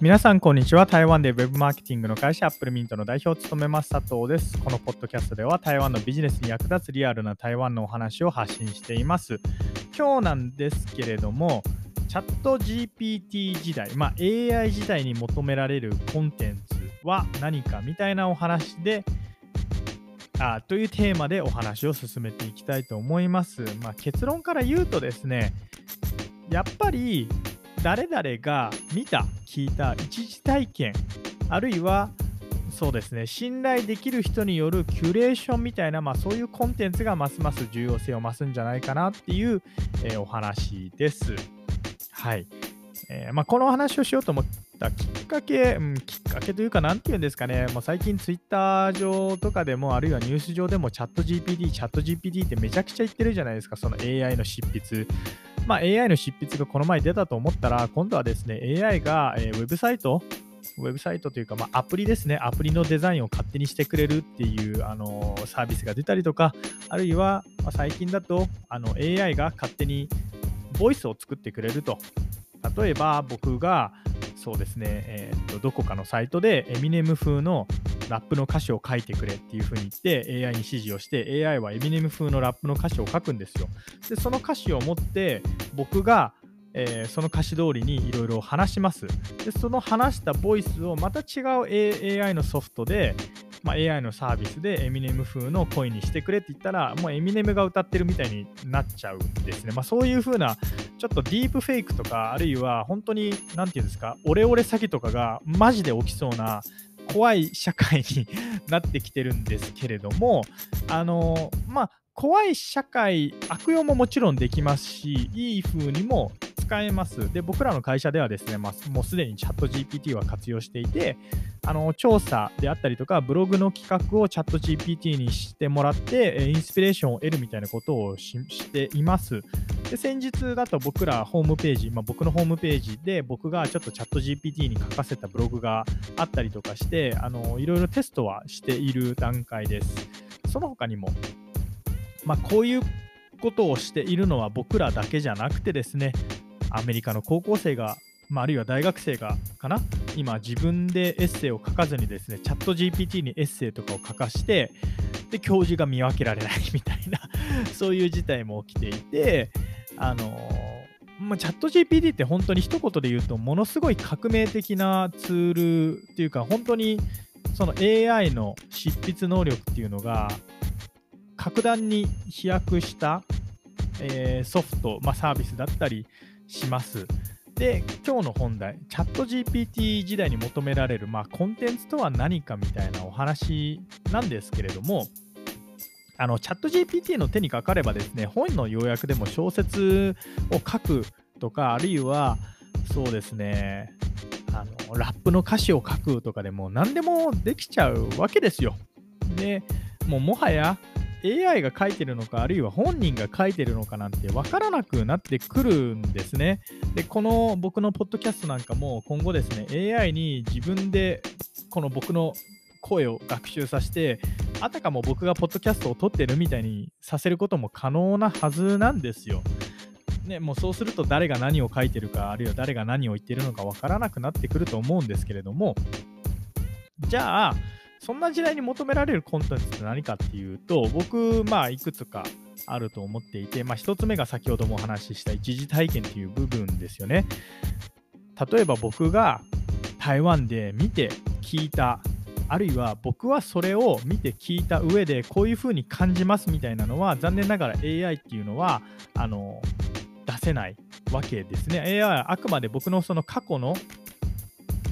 皆さん、こんにちは。台湾で Web マーケティングの会社、アップルミントの代表を務めます佐藤です。このポッドキャストでは、台湾のビジネスに役立つリアルな台湾のお話を発信しています。今日なんですけれども、チャット GPT 時代、まあ、AI 時代に求められるコンテンツは何かみたいなお話で、あというテーマでお話を進めていきたいと思います。まあ、結論から言うとですね、やっぱり誰々が見た、聞いた一時体験、あるいはそうですね、信頼できる人によるキュレーションみたいな、まあ、そういうコンテンツがますます重要性を増すんじゃないかなっていう、えー、お話です。はい。えー、まあ、この話をしようと思ったきっかけ、うん、きっかけというか、なんていうんですかね、もう最近ツイッター上とかでも、あるいはニュース上でもチャット GPT、チャット GPT ってめちゃくちゃ言ってるじゃないですか、その AI の執筆。まあ、AI の執筆がこの前出たと思ったら、今度はですね、AI が、えー、ウェブサイト、ウェブサイトというか、まあ、アプリですね、アプリのデザインを勝手にしてくれるっていう、あのー、サービスが出たりとか、あるいは、まあ、最近だとあの AI が勝手にボイスを作ってくれると。例えば僕がそうですね、えー、とどこかのサイトでエミネム風のラップの歌詞を書いてくれっていう風に言って AI に指示をして AI はエミネム風のラップの歌詞を書くんですよ。でその歌詞を持って僕がえー、その歌詞通りにいろいろ話します。で、その話したボイスをまた違う AI のソフトで、まあ、AI のサービスでエミネム風の声にしてくれって言ったら、もうエミネムが歌ってるみたいになっちゃうんですね。まあ、そういう風な、ちょっとディープフェイクとか、あるいは本当に、なんていうんですか、オレオレ詐欺とかがマジで起きそうな、怖い社会になってきてるんですけれども、あのまあ、怖い社会、悪用ももちろんできますし、いい風にも使えます。で、僕らの会社ではですね、まあ、もうすでにチャット GPT は活用していて、あの調査であったりとか、ブログの企画をチャット GPT にしてもらって、インスピレーションを得るみたいなことをしています。で、先日だと僕らホームページ、まあ、僕のホームページで僕がちょっとチャット GPT に書かせたブログがあったりとかして、あのいろいろテストはしている段階です。その他にも、まあ、こういうことをしているのは僕らだけじゃなくてですね、アメリカの高校生が、まあ、あるいは大学生がかな今自分でエッセイを書かずにですねチャット GPT にエッセイとかを書かしてで教授が見分けられないみたいなそういう事態も起きていてあのまあ、チャット GPT って本当に一言で言うとものすごい革命的なツールっていうか本当にその AI の執筆能力っていうのが格段に飛躍した、えー、ソフト、まあ、サービスだったりします。で、今日の本題、チャット GPT 時代に求められる、まあ、コンテンツとは何かみたいなお話なんですけれども、あのチャット GPT の手にかかればですね、本の要約でも小説を書くとか、あるいは、そうですね、あのラップの歌詞を書くとかでも何でもできちゃうわけですよ。で、もうもはや AI が書いてるのか、あるいは本人が書いてるのかなんて分からなくなってくるんですね。で、この僕のポッドキャストなんかも今後ですね、AI に自分でこの僕の声を学習させて、あたかも僕がポッドキャストを撮ってるみたいにさせることも可能なはずなんですよ。ね、もうそうすると誰が何を書いてるか、あるいは誰が何を言ってるのか分からなくなってくると思うんですけれども、じゃあ、そんな時代に求められるコンテンツって何かっていうと、僕、まあ、いくつかあると思っていて、まあ、1つ目が先ほどもお話しした一時体験っていう部分ですよね。例えば僕が台湾で見て聞いた、あるいは僕はそれを見て聞いた上でこういう風に感じますみたいなのは、残念ながら AI っていうのは、あの、出せないわけですね。AI はあくまで僕のその過去の、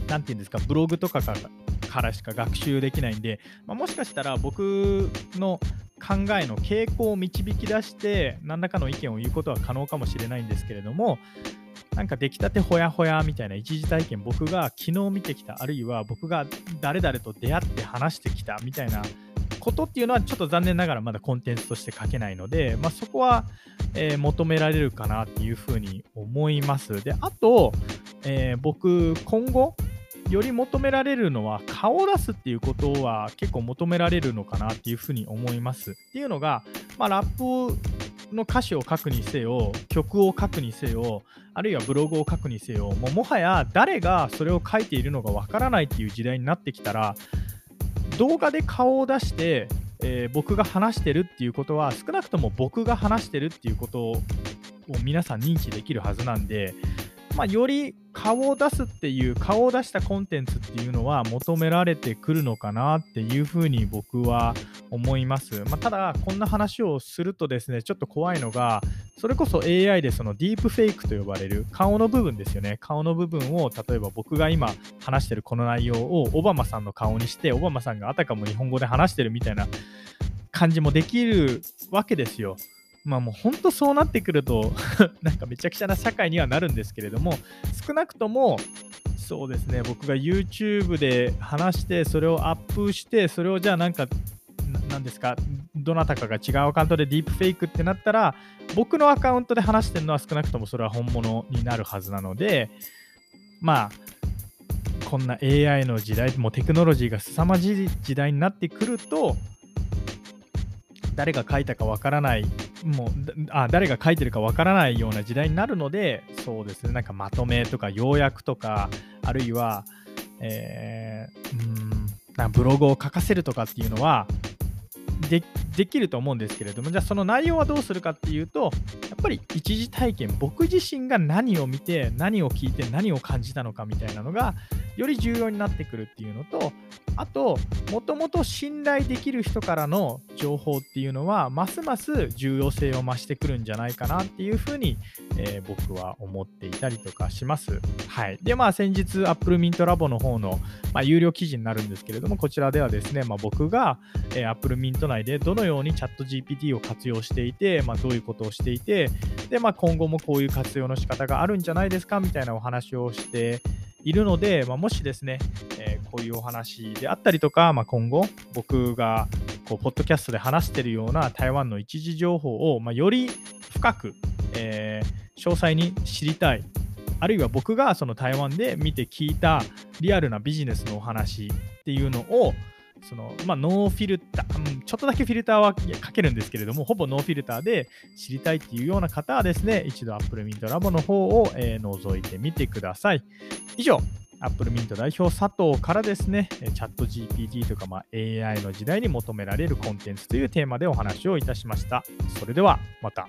何て言うんですか、ブログとかからしか学習できないんで、まあ、もしかしたら僕の考えの傾向を導き出して何らかの意見を言うことは可能かもしれないんですけれどもなんか出来たてほやほやみたいな一時体験僕が昨日見てきたあるいは僕が誰々と出会って話してきたみたいなことっていうのはちょっと残念ながらまだコンテンツとして書けないので、まあ、そこは、えー、求められるかなっていうふうに思います。であと、えー、僕今後より求められるのは顔を出すっていうことは結構求められるのかなっていうふうに思います。っていうのが、まあ、ラップの歌詞を書くにせよ曲を書くにせよあるいはブログを書くにせよもうもはや誰がそれを書いているのかわからないっていう時代になってきたら動画で顔を出して、えー、僕が話してるっていうことは少なくとも僕が話してるっていうことを皆さん認知できるはずなんでまあ、より顔を出すっていう顔を出したコンテンツっていうのは求められてくるのかなっていうふうに僕は思います。まあ、ただこんな話をするとですねちょっと怖いのがそれこそ AI でそのディープフェイクと呼ばれる顔の部分ですよね顔の部分を例えば僕が今話してるこの内容をオバマさんの顔にしてオバマさんがあたかも日本語で話してるみたいな感じもできるわけですよ。まあもう本当そうなってくると なんかめちゃくちゃな社会にはなるんですけれども、少なくとも、そうですね、僕が YouTube で話して、それをアップして、それをじゃあなんか、なんですか、どなたかが違うアカウントでディープフェイクってなったら、僕のアカウントで話してるのは少なくともそれは本物になるはずなので、まあ、こんな AI の時代、もうテクノロジーが凄まじい時代になってくると、誰が書いたかわからないもうあ誰が書いてるかわからないような時代になるのでそうですね。なんかまとめとか要約とかあるいは、えー、うんなブログを書かせるとかっていうのはでできると思うんですけれどもじゃあその内容はどうするかっていうとやっぱり一時体験僕自身が何を見て何を聞いて何を感じたのかみたいなのがより重要になってくるっていうのとあと、もともと信頼できる人からの情報っていうのは、ますます重要性を増してくるんじゃないかなっていうふうに、えー、僕は思っていたりとかします。はい。で、まあ、先日、Apple Mint Labo の方の、まあ、有料記事になるんですけれども、こちらではですね、まあ、僕が、えー、Apple Mint 内でどのようにチャット GPT を活用していて、まあ、どういうことをしていて、で、まあ、今後もこういう活用の仕方があるんじゃないですかみたいなお話をしているので、まあ、もしですね、えー、こういうお話であったりとか、まあ、今後僕がこうポッドキャストで話してるような台湾の一時情報を、まあ、より深く、えー、詳細に知りたい。あるいは僕がその台湾で見て聞いたリアルなビジネスのお話っていうのをそのまあ、ノーフィルター、ちょっとだけフィルターはかけるんですけれども、ほぼノーフィルターで知りたいっていうような方はですね、一度 Apple Mint Lab の方を、えー、覗いてみてください。以上、Apple Mint 代表佐藤からですね、 ChatGPT とか、まあ、AI の時代に求められるコンテンツというテーマでお話をいたしました。それではまた。